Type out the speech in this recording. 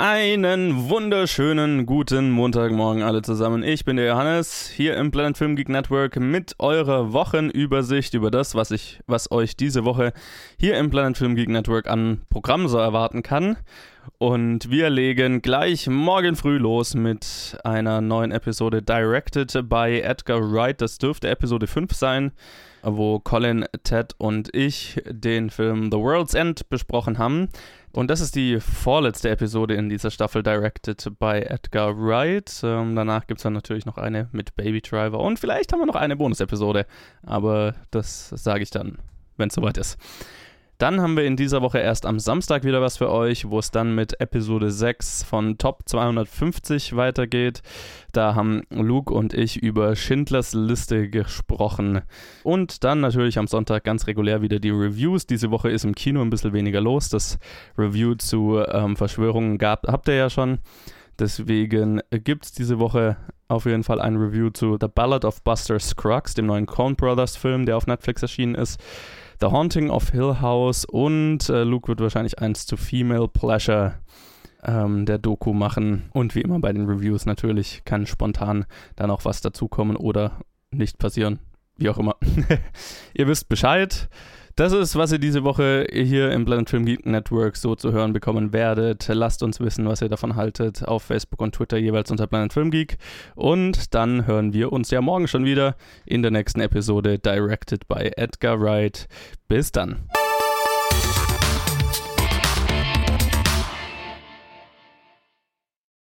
Einen wunderschönen guten Montagmorgen alle zusammen. Ich bin der Johannes hier im Planet Film Geek Network mit eurer Wochenübersicht über das, was ich, was euch diese Woche hier im Planet Film Geek Network an Programmen so erwarten kann. Und wir legen gleich morgen früh los mit einer neuen Episode Directed by Edgar Wright. Das dürfte Episode 5 sein, wo Colin, Ted und ich den Film The World's End besprochen haben. Und das ist die vorletzte Episode in dieser Staffel, directed by Edgar Wright. Ähm, danach gibt es dann natürlich noch eine mit Baby Driver und vielleicht haben wir noch eine Bonus-Episode, aber das sage ich dann, wenn es soweit ist. Dann haben wir in dieser Woche erst am Samstag wieder was für euch, wo es dann mit Episode 6 von Top 250 weitergeht. Da haben Luke und ich über Schindlers Liste gesprochen. Und dann natürlich am Sonntag ganz regulär wieder die Reviews. Diese Woche ist im Kino ein bisschen weniger los. Das Review zu ähm, Verschwörungen gab, habt ihr ja schon. Deswegen gibt es diese Woche auf jeden Fall ein Review zu The Ballad of Buster Scruggs, dem neuen Coen Brothers Film, der auf Netflix erschienen ist. The Haunting of Hill House und äh, Luke wird wahrscheinlich eins zu Female Pleasure ähm, der Doku machen. Und wie immer bei den Reviews natürlich kann spontan dann auch was dazukommen oder nicht passieren. Wie auch immer. Ihr wisst Bescheid. Das ist, was ihr diese Woche hier im Planet Film Geek Network so zu hören bekommen werdet. Lasst uns wissen, was ihr davon haltet, auf Facebook und Twitter jeweils unter Planet Film Geek. Und dann hören wir uns ja morgen schon wieder in der nächsten Episode, directed by Edgar Wright. Bis dann.